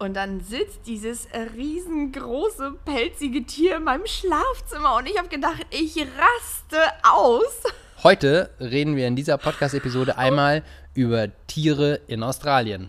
Und dann sitzt dieses riesengroße, pelzige Tier in meinem Schlafzimmer und ich habe gedacht, ich raste aus. Heute reden wir in dieser Podcast-Episode einmal über Tiere in Australien.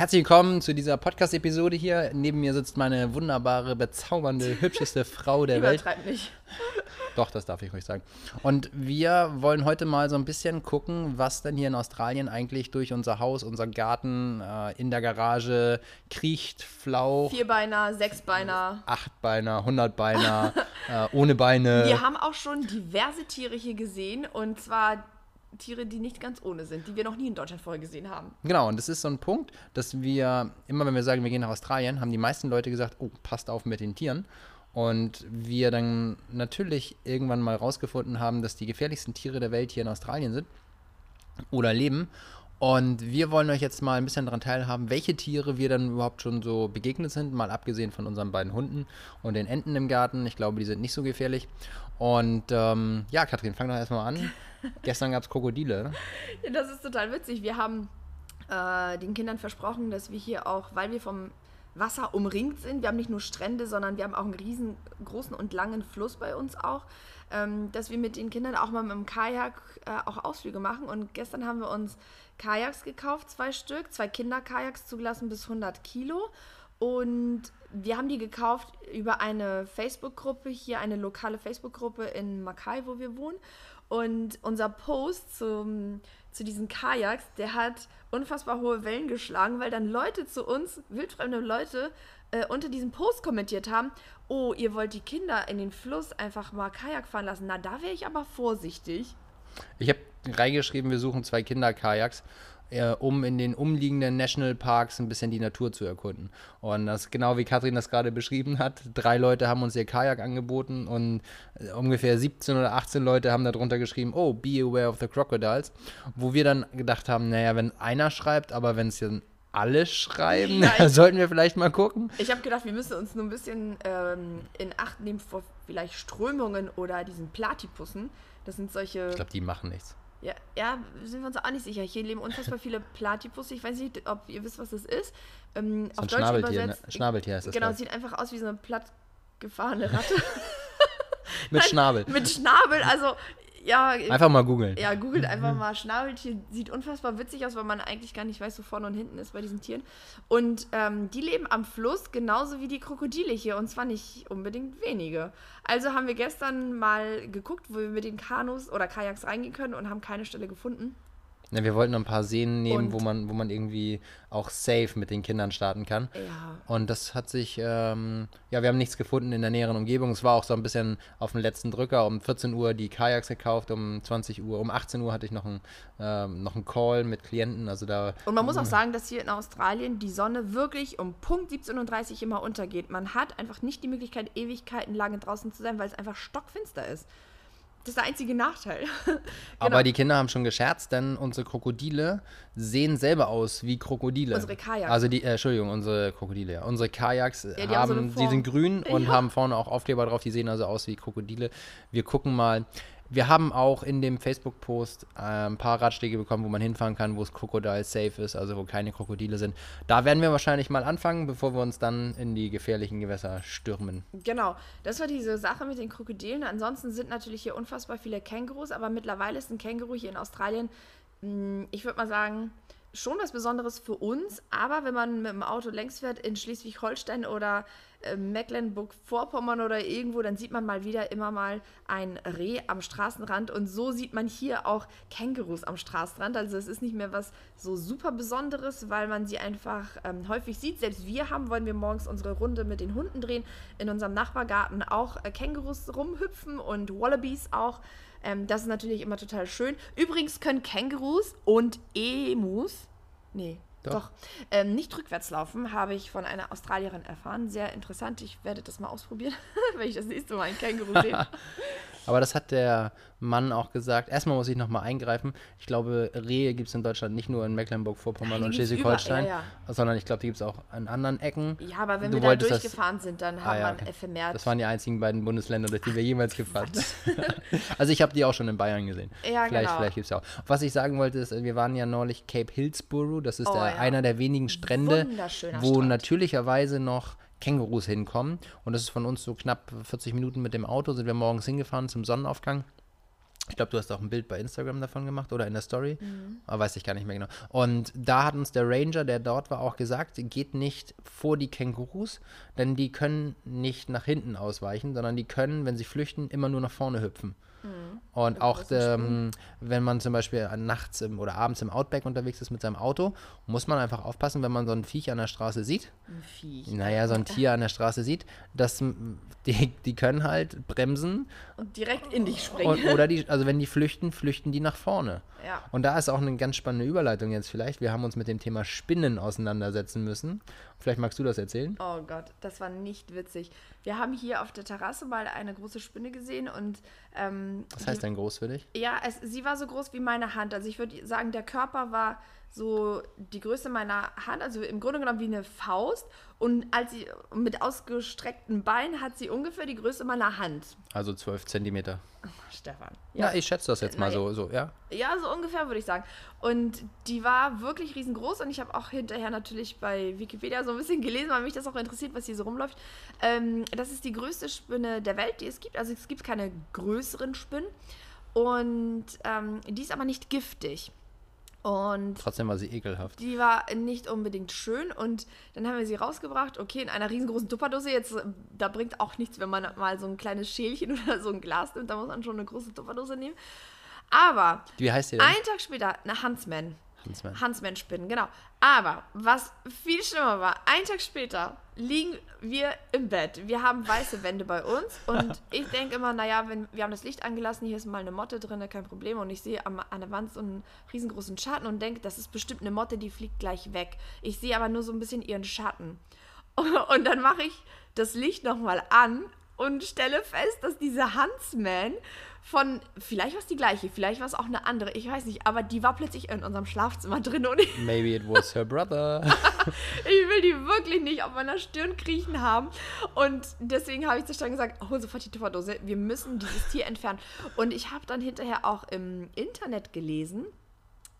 Herzlich willkommen zu dieser Podcast-Episode hier. Neben mir sitzt meine wunderbare, bezaubernde, hübscheste Frau der Welt. Nicht. Doch, das darf ich ruhig sagen. Und wir wollen heute mal so ein bisschen gucken, was denn hier in Australien eigentlich durch unser Haus, unseren Garten, äh, in der Garage kriecht, flaucht. Vierbeiner, Sechsbeiner. Achtbeiner, Hundertbeiner, äh, ohne Beine. Wir haben auch schon diverse Tiere hier gesehen und zwar Tiere, die nicht ganz ohne sind, die wir noch nie in Deutschland vorher gesehen haben. Genau, und das ist so ein Punkt, dass wir, immer wenn wir sagen, wir gehen nach Australien, haben die meisten Leute gesagt, oh, passt auf mit den Tieren. Und wir dann natürlich irgendwann mal rausgefunden haben, dass die gefährlichsten Tiere der Welt hier in Australien sind oder leben. Und wir wollen euch jetzt mal ein bisschen daran teilhaben, welche Tiere wir dann überhaupt schon so begegnet sind, mal abgesehen von unseren beiden Hunden und den Enten im Garten. Ich glaube, die sind nicht so gefährlich. Und ähm, ja, Kathrin, fang doch erstmal an. Gestern gab es Krokodile. Ja, das ist total witzig. Wir haben äh, den Kindern versprochen, dass wir hier auch, weil wir vom Wasser umringt sind, wir haben nicht nur Strände, sondern wir haben auch einen riesengroßen und langen Fluss bei uns auch, ähm, dass wir mit den Kindern auch mal mit dem Kajak äh, auch Ausflüge machen. Und gestern haben wir uns Kajaks gekauft, zwei Stück, zwei Kinderkajaks zugelassen bis 100 Kilo. Und wir haben die gekauft über eine Facebook-Gruppe, hier eine lokale Facebook-Gruppe in Mackay, wo wir wohnen. Und unser Post zum, zu diesen Kajaks, der hat unfassbar hohe Wellen geschlagen, weil dann Leute zu uns, wildfremde Leute, äh, unter diesem Post kommentiert haben, oh, ihr wollt die Kinder in den Fluss einfach mal Kajak fahren lassen. Na, da wäre ich aber vorsichtig. Ich habe reingeschrieben, wir suchen zwei Kinderkajaks äh, um in den umliegenden Nationalparks ein bisschen die Natur zu erkunden. Und das genau wie Katrin das gerade beschrieben hat. Drei Leute haben uns ihr Kajak angeboten und äh, ungefähr 17 oder 18 Leute haben darunter geschrieben, oh, be aware of the crocodiles. Wo wir dann gedacht haben, naja, wenn einer schreibt, aber wenn es dann alle schreiben, ja, sollten wir vielleicht mal gucken. Ich habe gedacht, wir müssen uns nur ein bisschen ähm, in Acht nehmen vor vielleicht Strömungen oder diesen Platypussen. Das sind solche. Ich glaube, die machen nichts. Ja, ja, sind wir uns auch nicht sicher. Hier leben unfassbar viele Platypusse. Ich weiß nicht, ob ihr wisst, was das ist. Ähm, so auf Deutsch Schnabeltier, übersetzt. Ne? Schnabeltier heißt das. Genau, sieht einfach aus wie so eine plattgefahrene Ratte. mit Schnabel. Mit Schnabel, also ja. Einfach mal googeln. Ja, googelt einfach mal. Schnabeltier sieht unfassbar witzig aus, weil man eigentlich gar nicht weiß, wo vorne und hinten ist bei diesen Tieren. Und ähm, die leben am Fluss genauso wie die Krokodile hier und zwar nicht unbedingt wenige. Also haben wir gestern mal geguckt, wo wir mit den Kanus oder Kajaks reingehen können und haben keine Stelle gefunden. Ja, wir wollten ein paar Seen nehmen, wo man, wo man irgendwie auch safe mit den Kindern starten kann. Ja. Und das hat sich, ähm, ja, wir haben nichts gefunden in der näheren Umgebung. Es war auch so ein bisschen auf dem letzten Drücker. Um 14 Uhr die Kajaks gekauft, um 20 Uhr, um 18 Uhr hatte ich noch einen, ähm, noch einen Call mit Klienten. Also da. Und man muss auch sagen, dass hier in Australien die Sonne wirklich um Punkt 17.30 Uhr immer untergeht. Man hat einfach nicht die Möglichkeit, Ewigkeiten lange draußen zu sein, weil es einfach stockfinster ist. Das ist der einzige Nachteil. genau. Aber die Kinder haben schon gescherzt, denn unsere Krokodile sehen selber aus wie Krokodile. Unsere Kajaks. Also die, äh, Entschuldigung, unsere Krokodile, ja. Unsere Kajaks ja, haben, haben so sie sind grün und ja. haben vorne auch Aufkleber drauf, die sehen also aus wie Krokodile. Wir gucken mal. Wir haben auch in dem Facebook-Post äh, ein paar Ratschläge bekommen, wo man hinfahren kann, wo es Crocodile safe ist, also wo keine Krokodile sind. Da werden wir wahrscheinlich mal anfangen, bevor wir uns dann in die gefährlichen Gewässer stürmen. Genau, das war diese Sache mit den Krokodilen. Ansonsten sind natürlich hier unfassbar viele Kängurus, aber mittlerweile ist ein Känguru hier in Australien, hm, ich würde mal sagen, schon was Besonderes für uns, aber wenn man mit dem Auto längs fährt in Schleswig-Holstein oder äh, Mecklenburg-Vorpommern oder irgendwo, dann sieht man mal wieder immer mal ein Reh am Straßenrand und so sieht man hier auch Kängurus am Straßenrand. Also es ist nicht mehr was so super Besonderes, weil man sie einfach ähm, häufig sieht. Selbst wir haben, wollen wir morgens unsere Runde mit den Hunden drehen, in unserem Nachbargarten auch äh, Kängurus rumhüpfen und Wallabies auch. Ähm, das ist natürlich immer total schön. Übrigens können Kängurus und Emus, nee, Doch. Doch. Ähm, nicht rückwärts laufen, habe ich von einer Australierin erfahren. Sehr interessant. Ich werde das mal ausprobieren, wenn ich das nächste Mal ein Känguru sehe. Aber das hat der Mann auch gesagt. Erstmal muss ich nochmal eingreifen. Ich glaube, Rehe gibt es in Deutschland nicht nur in Mecklenburg-Vorpommern und Schleswig-Holstein, überall, ja, sondern ich glaube, die gibt es auch an anderen Ecken. Ja, aber wenn Du wir da wolltest das- durchgefahren sind, dann Ah, haben ja, wir okay. vermehrt. Das waren die einzigen beiden Bundesländer, durch die wir jemals gefahren sind. also ich habe die auch schon in Bayern gesehen. Ja, vielleicht genau. vielleicht gibt es ja auch. Was ich sagen wollte, ist, wir waren ja neulich Cape Hillsborough. Das ist Oh, der, ja. einer der wenigen Strände, wo Strand. natürlicherweise noch Kängurus hinkommen. Und das ist von uns so knapp 40 Minuten mit dem Auto, sind wir morgens hingefahren zum Sonnenaufgang. Ich glaube, du hast auch ein Bild bei Instagram davon gemacht oder in der Story. Aber weiß ich gar nicht mehr genau. Und da hat uns der Ranger, der dort war, auch gesagt, geht nicht vor die Kängurus, denn die können nicht nach hinten ausweichen, sondern die können, wenn sie flüchten, immer nur nach vorne hüpfen. Und auch, ähm, wenn man zum Beispiel nachts im, oder abends im Outback unterwegs ist mit seinem Auto, muss man einfach aufpassen, wenn man so ein Viech an der Straße sieht, Ein Viech. naja, so ein Tier an der Straße sieht, dass die, die können halt bremsen Und direkt in dich springen. und, oder die, also wenn die flüchten, flüchten die nach vorne. Ja. Und da ist auch eine ganz spannende Überleitung jetzt vielleicht. Wir haben uns mit dem Thema Spinnen auseinandersetzen müssen. Vielleicht magst du das erzählen? Oh Gott, das war nicht witzig. Wir haben hier auf der Terrasse mal eine große Spinne gesehen und ähm, Was heißt denn groß für dich? Ja, es, sie war so groß wie meine Hand. Also ich würde sagen, der Körper war so die Größe meiner Hand, also im Grunde genommen wie eine Faust. Und als sie mit ausgestreckten Beinen hat sie ungefähr die Größe meiner Hand. Also 12 Zentimeter. Stefan. Ja, ich schätze das jetzt mal so, so, ja. Ja, so ungefähr würde ich sagen. Und die war wirklich riesengroß und ich habe auch hinterher natürlich bei Wikipedia so ein bisschen gelesen, weil mich das auch interessiert, was hier so rumläuft. Ähm, das ist die größte Spinne der Welt, die es gibt. Also es gibt keine größeren Spinnen. Und ähm, die ist aber nicht giftig. Und Trotzdem war sie ekelhaft. die war nicht unbedingt schön und dann haben wir sie rausgebracht. Okay, in einer riesengroßen Tupperdose. Jetzt, da bringt auch nichts, wenn man mal so ein kleines Schälchen oder so ein Glas nimmt. Da muss man schon eine große Tupperdose nehmen. Aber Wie heißt die denn? einen Tag später, eine Huntsman. Huntsman. Huntsman-Spinnen, genau. Aber was viel schlimmer war, einen Tag später liegen wir im Bett. Wir haben weiße Wände bei uns und ich denke immer, naja, wenn, wir haben das Licht angelassen, hier ist mal eine Motte drin, kein Problem. Und ich sehe am, an der Wand so einen riesengroßen Schatten und denke, das ist bestimmt eine Motte, die fliegt gleich weg. Ich sehe aber nur so ein bisschen ihren Schatten. Und dann mache ich das Licht nochmal an und stelle fest, dass diese Huntsman von, vielleicht war es die gleiche, vielleicht war es auch eine andere, ich weiß nicht, aber die war plötzlich in unserem Schlafzimmer drin und ich, Maybe it was her brother. ich will die wirklich nicht auf meiner Stirn kriechen haben. Und deswegen habe ich zu Stein gesagt, hol sofort die Tupperdose, wir müssen dieses Tier entfernen. Und ich habe dann hinterher auch im Internet gelesen,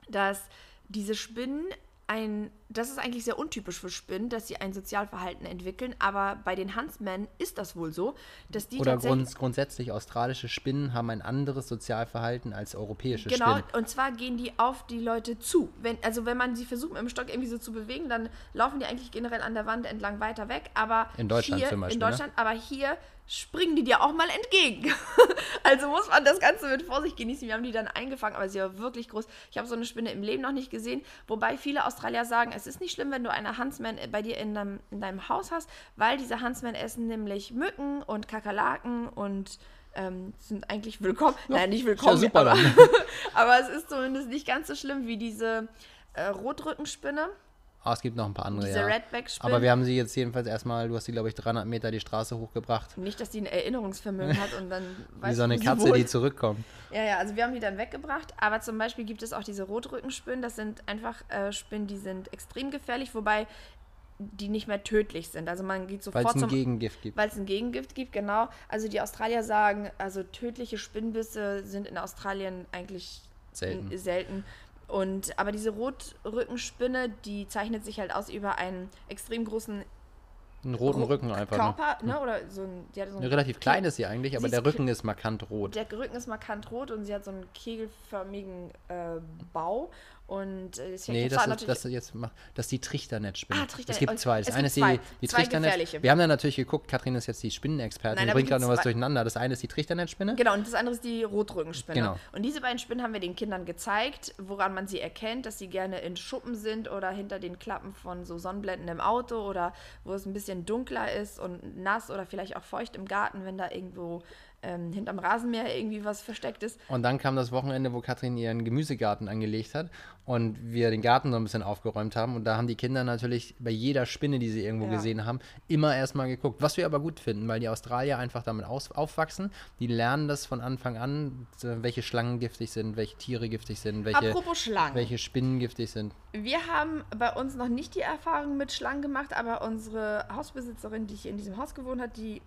dass diese Spinnen ein, das ist eigentlich sehr untypisch für Spinnen, dass sie ein Sozialverhalten entwickeln, aber bei den Huntsmen ist das wohl so, dass die Oder grunds grundsätzlich australische Spinnen haben ein anderes Sozialverhalten als europäische Genau, Spinnen. und zwar gehen die auf die Leute zu. Wenn, also wenn man sie versucht, mit dem Stock irgendwie so zu bewegen, dann laufen die eigentlich generell an der Wand entlang weiter weg. Aber In Deutschland hier, zum Beispiel, In ne? Deutschland, aber hier springen die dir auch mal entgegen. also muss man das Ganze mit Vorsicht genießen. Wir haben die dann eingefangen, aber sie war wirklich groß. Ich habe so eine Spinne im Leben noch nicht gesehen. Wobei viele Australier sagen, es ist nicht schlimm, wenn du eine Huntsman bei dir in deinem, in deinem Haus hast, weil diese Huntsman essen nämlich Mücken und Kakerlaken und ähm, sind eigentlich willkommen. Nein, nicht willkommen. super aber, aber es ist zumindest nicht ganz so schlimm wie diese äh, Rotrückenspinne. Ah, es gibt noch ein paar andere, Diese ja. Redback-Spinne. Aber wir haben sie jetzt jedenfalls erstmal, du hast sie, glaube ich, 300 Meter die Straße hochgebracht. Nicht, dass die ein Erinnerungsvermögen hat und dann Wie weiß so eine Katze, wohnt. die zurückkommt. Ja, ja, also wir haben die dann weggebracht. Aber zum Beispiel gibt es auch diese Rotrückenspinnen. Das sind einfach äh, Spinnen, die sind extrem gefährlich, wobei die nicht mehr tödlich sind. Also man geht Weil sofort es ein Gegengift gibt. weil es ein Gegengift gibt, genau. Also die Australier sagen, also tödliche Spinnbisse sind in Australien eigentlich Selten. selten. Und aber diese Rotrückenspinne, die zeichnet sich halt aus über einen extrem großen Einen roten Ro- Rücken einfach. Ne? Körper, ne? Oder so ein, die hat so einen Relativ klein ist sie eigentlich, aber Sie der Rücken ist markant rot. Der Rücken ist markant rot und sie hat so einen kegelförmigen äh, Bau. Und äh, es Nee, das da ist, das, jetzt, mach- das ist die Trichternettspinne. Ah, Trichternet- Es gibt zwei. Das eine ist die, zwei. die Trichternetz. Wir haben dann natürlich geguckt, Katrin ist jetzt die Spinnenexpertin, die bringt gerade noch was durcheinander. Das eine ist die Trichternetzspinne. Genau, und das andere ist die Rotrückenspinne. Genau. Und diese beiden Spinnen haben wir den Kindern gezeigt, woran man sie erkennt, dass sie gerne in Schuppen sind oder hinter den Klappen von so Sonnenblenden im Auto oder wo es ein bisschen dunkler ist und nass oder vielleicht auch feucht im Garten, wenn da irgendwo ähm, hinterm Rasenmäher irgendwie was versteckt ist. Und dann kam das Wochenende, wo Katrin ihren Gemüsegarten angelegt hat und wir den Garten so ein bisschen aufgeräumt haben. Und da haben die Kinder natürlich bei jeder Spinne, die sie irgendwo Ja. gesehen haben, immer erstmal geguckt. Was wir aber gut finden, weil die Australier einfach damit aus aufwachsen. Die lernen das von Anfang an, welche Schlangen giftig sind, welche Tiere giftig sind, welche, Apropos Schlangen. welche Spinnen giftig sind. Wir haben bei uns noch nicht die Erfahrung mit Schlangen gemacht, aber unsere Hausbesitzerin, die hier in diesem Haus gewohnt hat, die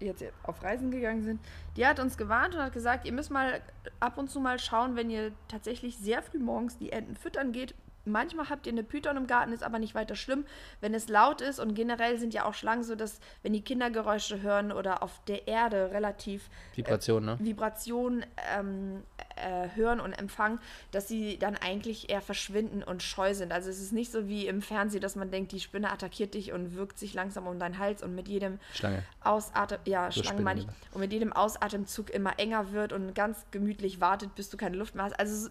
jetzt auf Reisen gegangen sind, die hat uns gewarnt und hat gesagt, ihr müsst mal ab und zu mal schauen, wenn ihr tatsächlich sehr früh morgens die Enten füttern geht. Manchmal habt ihr eine Python im Garten, ist aber nicht weiter schlimm, wenn es laut ist. Und generell sind ja auch Schlangen so, dass wenn die Kindergeräusche hören oder auf der Erde relativ Vibration, ne? Vibrationen ähm, äh, hören und empfangen, dass sie dann eigentlich eher verschwinden und scheu sind. Also es ist nicht so wie im Fernsehen, dass man denkt, die Spinne attackiert dich und wirkt sich langsam um deinen Hals und mit jedem Schlange. Ausatem, ja, So Schlangen meine ich, und mit jedem Ausatemzug immer enger wird und ganz gemütlich wartet, bis du keine Luft mehr hast. Also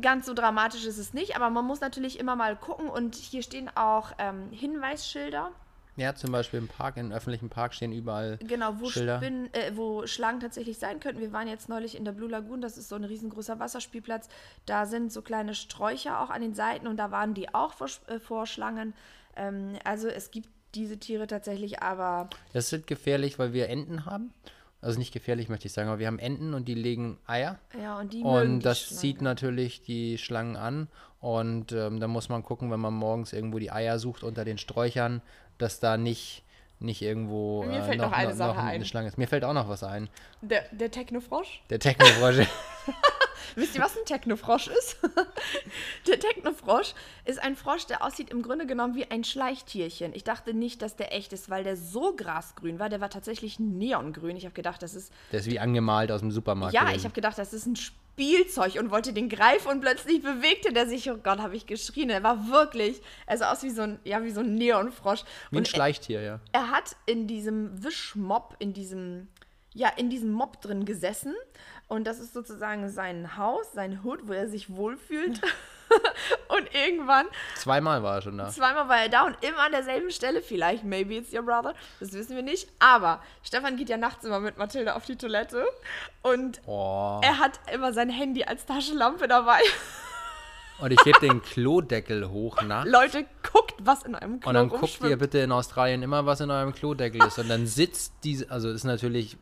ganz so dramatisch ist es nicht, aber man muss natürlich immer mal gucken und hier stehen auch ähm, Hinweisschilder. Ja, zum Beispiel im Park, im öffentlichen Park stehen überall Genau, wo, Schilder. Spinnen, äh, wo Schlangen tatsächlich sein könnten. Wir waren jetzt neulich in der Blue Lagoon, das ist so ein riesengroßer Wasserspielplatz. Da sind so kleine Sträucher auch an den Seiten und da waren die auch vor, äh, vor Schlangen. Ähm, also es gibt diese Tiere tatsächlich, aber Das ist gefährlich, weil wir Enten haben. Also nicht gefährlich, möchte ich sagen, aber wir haben Enten und die legen Eier. ja, und die Und das Schlangen. zieht natürlich die Schlangen an. Und ähm, da muss man gucken, wenn man morgens irgendwo die Eier sucht unter den Sträuchern, dass da nicht, nicht irgendwo Mir fällt noch eine Sache ein. eine Schlange ist. Mir fällt auch noch was ein. Der, der Technofrosch? Der Technofrosch. Wisst ihr, was ein Technofrosch ist? der Technofrosch ist ein Frosch, der aussieht im Grunde genommen wie ein Schleichtierchen. Ich dachte nicht, dass der echt ist, weil der so grasgrün war. Der war tatsächlich neongrün. Ich habe gedacht, das ist Der ist wie angemalt aus dem Supermarkt. Ja, gewesen. ich habe gedacht, das ist ein Spielzeug und wollte den greifen und plötzlich bewegte der sich. Oh Gott, habe ich geschrien. Er war wirklich, er sah aus wie so ein, ja, wie so ein Neonfrosch. wie ein und er, Schleichtier, ja. er hat in diesem Wischmob, in diesem, ja, in diesem Mob drin gesessen. Und das ist sozusagen sein Haus, sein Hut, wo er sich wohlfühlt. und irgendwann Zweimal war er schon da. Zweimal war er da und immer an derselben Stelle. Vielleicht, maybe it's your brother. Das wissen wir nicht. Aber Stefan geht ja nachts immer mit Mathilde auf die Toilette. Und Oh. er hat immer sein Handy als Taschenlampe dabei. Und ich heb den Klodeckel hoch nach. Leute, guckt, was in einem Klo Und dann guckt ihr bitte in Australien immer, was in eurem Klodeckel ist. Und dann sitzt diese, also ist natürlich,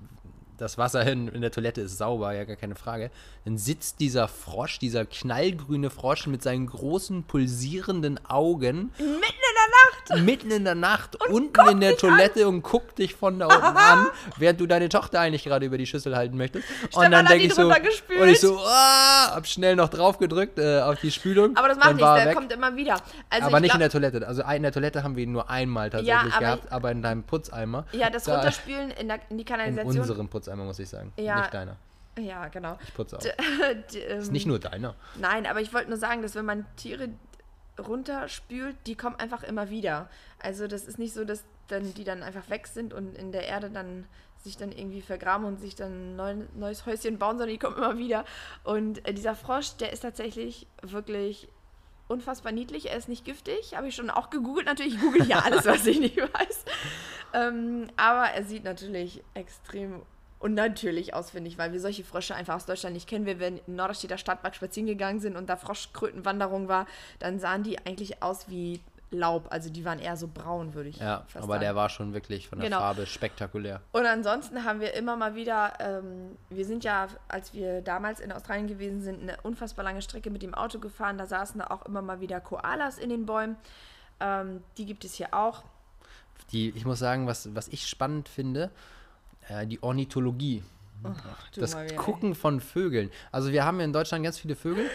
das Wasser in, in der Toilette ist sauber, ja gar keine Frage. Dann sitzt dieser Frosch, dieser knallgrüne Frosch mit seinen großen pulsierenden Augen Mitten in der Nacht. mitten in der Nacht unten in der Toilette und guckt dich von da unten an, während du deine Tochter eigentlich gerade über die Schüssel halten möchtest. Stefan und dann denke ich so, und ich so, ah, hab schnell noch drauf gedrückt äh, auf die Spülung. Aber das macht nichts, er der weg. kommt immer wieder. Also aber ich nicht in glaub, der Toilette. Also in der Toilette haben wir ihn nur einmal tatsächlich aber- gehabt, aber in deinem Putzeimer. Ja, das da, Runterspülen in, der, in die In Kanalisation. unserem Putzeimer, muss ich sagen. Ja. Nicht deiner. Ja, genau. Ich putze auch. D- ähm, Ist nicht nur deiner. Nein, aber ich wollte nur sagen, dass wenn man Tiere runterspült, die kommen einfach immer wieder. Also das ist nicht so, dass dann die dann einfach weg sind und in der Erde dann sich dann irgendwie vergraben und sich dann ein neu, neues Häuschen bauen, sondern die kommen immer wieder. Und äh, dieser Frosch, der ist tatsächlich wirklich unfassbar niedlich. Er ist nicht giftig, habe ich schon auch gegoogelt. Natürlich, ich google hier alles, was ich nicht weiß. Ähm, aber er sieht natürlich extrem unnatürlich aus, finde ich, weil wir solche Frösche einfach aus Deutschland nicht kennen. Wir, wenn in Norderstedter Stadtpark spazieren gegangen sind und da Froschkrötenwanderung war, dann sahen die eigentlich aus wie Laub. Also die waren eher so braun, würde ich Ja, fast aber sagen. der war schon wirklich von der Genau. Farbe spektakulär. Und ansonsten haben wir immer mal wieder, ähm, wir sind ja, als wir damals in Australien gewesen sind, eine unfassbar lange Strecke mit dem Auto gefahren. Da saßen da auch immer mal wieder Koalas in den Bäumen. Ähm, die gibt es hier auch. Die, ich muss sagen, was, was ich spannend finde, äh, die Ornithologie. Du das. Gucken von Vögeln. Also wir haben in Deutschland ganz viele Vögel.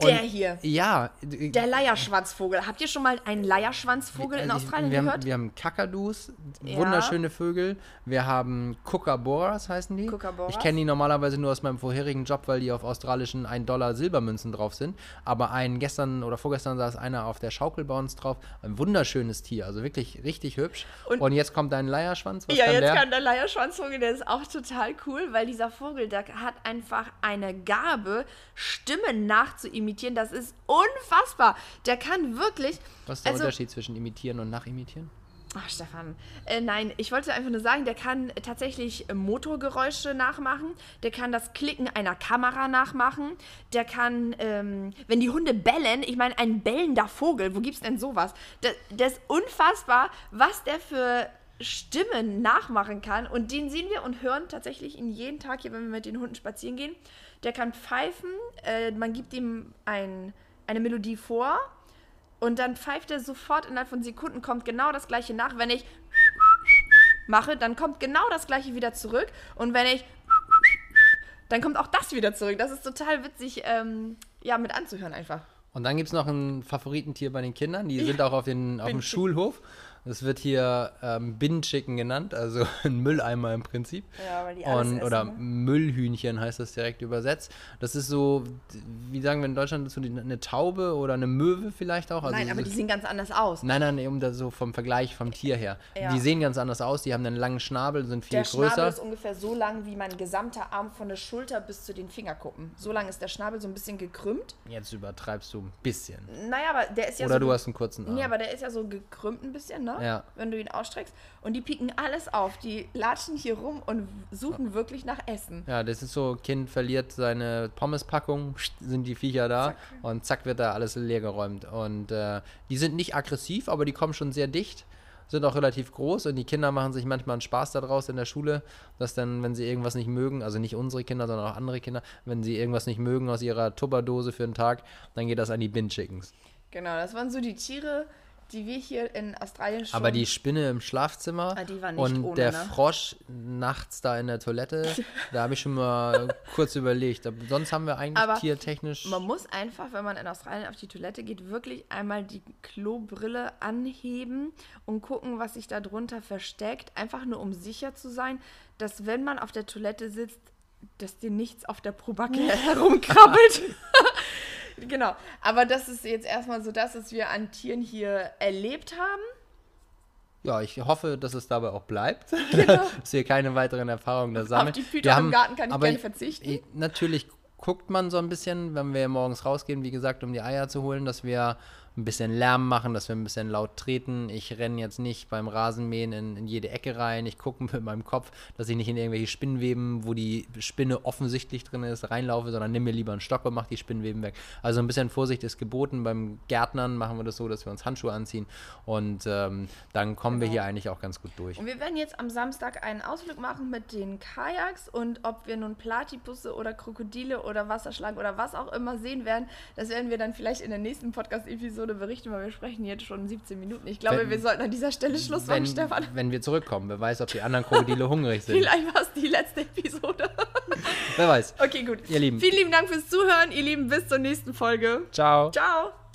Der hier. Ja. Der Leierschwanzvogel. Habt ihr schon mal einen Leierschwanzvogel in also ich- Australien wir gehört? Haben, wir haben Kakadus, Ja. wunderschöne Vögel. Wir haben Kookaburras, heißen die. Kookaburras. Ich kenne die normalerweise nur aus meinem vorherigen Job, weil die auf australischen 1 Dollar Silbermünzen drauf sind. Aber ein gestern oder vorgestern saß einer auf der Schaukel bei uns drauf. Ein wunderschönes Tier, also wirklich richtig hübsch. Und, Und- jetzt kommt dein Leierschwanz. Was ja, kann jetzt der? kann der Leierschwanzvogel, der ist auch total cool, weil dieser Vogel, der hat einfach eine Gabe, Stimmen nachzuimitieren. Das ist unfassbar. Der kann wirklich. Was ist der also, Unterschied zwischen imitieren und nachimitieren? Ach, Stefan. Äh, nein, ich wollte einfach nur sagen, der kann tatsächlich äh, Motorgeräusche nachmachen. Der kann das Klicken einer Kamera nachmachen. Der kann, ähm, wenn die Hunde bellen, ich meine, ein bellender Vogel, wo gibt's denn sowas? Das, das ist unfassbar, was der für Stimmen nachmachen kann. Und den sehen wir und hören tatsächlich in jeden Tag hier, wenn wir mit den Hunden spazieren gehen. Der kann pfeifen. Äh, man gibt ihm ein, eine Melodie vor und dann pfeift er sofort innerhalb von Sekunden, kommt genau das gleiche nach. Wenn ich mache, dann kommt genau das gleiche wieder zurück. Und wenn ich dann kommt auch das wieder zurück. Das ist total witzig, ähm, ja, mit anzuhören einfach. Und dann gibt es noch ein Favoritentier bei den Kindern, die sind auch auf, den, auf dem Schulhof. Das wird hier ähm, Bin-Chicken genannt, also ein Mülleimer im Prinzip. Ja, weil die alles Und, essen, oder ne? Müllhühnchen heißt das direkt übersetzt. Das ist so, wie sagen wir in Deutschland, so die, eine Taube oder eine Möwe vielleicht auch. Also Nein, aber die sehen ganz anders aus. Nein, nein, das so vom Vergleich vom Tier her. Ja. Die sehen ganz anders aus, die haben einen langen Schnabel, sind viel Der Schnabel größer. ist ungefähr so lang wie mein gesamter Arm von der Schulter bis zu den Fingerkuppen. So lang ist der Schnabel so ein bisschen gekrümmt. Jetzt übertreibst du ein bisschen. Naja, aber der ist ja Oder so. du hast einen kurzen Arm. Nee, aber der ist ja so gekrümmt ein bisschen, ne? Ja. Wenn du ihn ausstreckst. Und die pieken alles auf. Die latschen hier rum und suchen wirklich nach Essen. Ja, das ist so, Kind verliert seine Pommespackung, sind die Viecher da und zack wird da alles leergeräumt. Und äh, die sind nicht aggressiv, aber die kommen schon sehr dicht, sind auch relativ groß und die Kinder machen sich manchmal einen Spaß daraus in der Schule, dass dann, wenn sie irgendwas nicht mögen, also nicht unsere Kinder, sondern auch andere Kinder, wenn sie irgendwas nicht mögen aus ihrer Tupperdose für einen Tag, dann geht das an die Bin-Chickens. Genau, das waren so die Tiere, die wir hier in Australien schon. Aber die Spinne im Schlafzimmer Ah, die war nicht und ohne, der ne? Frosch nachts da in der Toilette, da habe ich schon mal kurz überlegt. Aber sonst haben wir eigentlich Aber tiertechnisch. Man muss einfach, wenn man in Australien auf die Toilette geht, wirklich einmal die Klobrille anheben und gucken, was sich da drunter versteckt. Einfach nur, um sicher zu sein, dass wenn man auf der Toilette sitzt, dass dir nichts auf der Probacke herumkrabbelt. genau. Aber das ist jetzt erstmal so das, was wir an Tieren hier erlebt haben. Ja, ich hoffe, dass es dabei auch bleibt. Genau. dass wir keine weiteren Erfahrungen da sammeln. die Python Wir im haben- Garten kann ich gerne verzichten. eh, Natürlich guckt man so ein bisschen, wenn wir morgens rausgehen, wie gesagt, um die Eier zu holen, dass wir ein bisschen Lärm machen, dass wir ein bisschen laut treten. Ich renne jetzt nicht beim Rasenmähen in, in jede Ecke rein. Ich gucke mit meinem Kopf, dass ich nicht in irgendwelche Spinnweben, wo die Spinne offensichtlich drin ist, reinlaufe, sondern nimm mir lieber einen Stock und mach die Spinnweben weg. Also ein bisschen Vorsicht ist geboten. Beim Gärtnern machen wir das so, dass wir uns Handschuhe anziehen und ähm, dann kommen wir Genau. hier eigentlich auch ganz gut durch. Und wir werden jetzt am Samstag einen Ausflug machen mit den Kajaks und ob wir nun Platypusse oder Krokodile oder Wasserschlangen oder was auch immer sehen werden, das werden wir dann vielleicht in der nächsten Podcast-Episode berichten, weil wir sprechen jetzt schon 17 Minuten. Ich glaube, Wenn- wir sollten an dieser Stelle Schluss machen, Stefan. wenn wir zurückkommen, wer weiß, ob die anderen Krokodile hungrig sind. Vielleicht war es die letzte Episode. Wer weiß. Okay, gut. Ihr Lieben. Vielen lieben Dank fürs Zuhören, ihr Lieben. Bis zur nächsten Folge. Ciao. Ciao.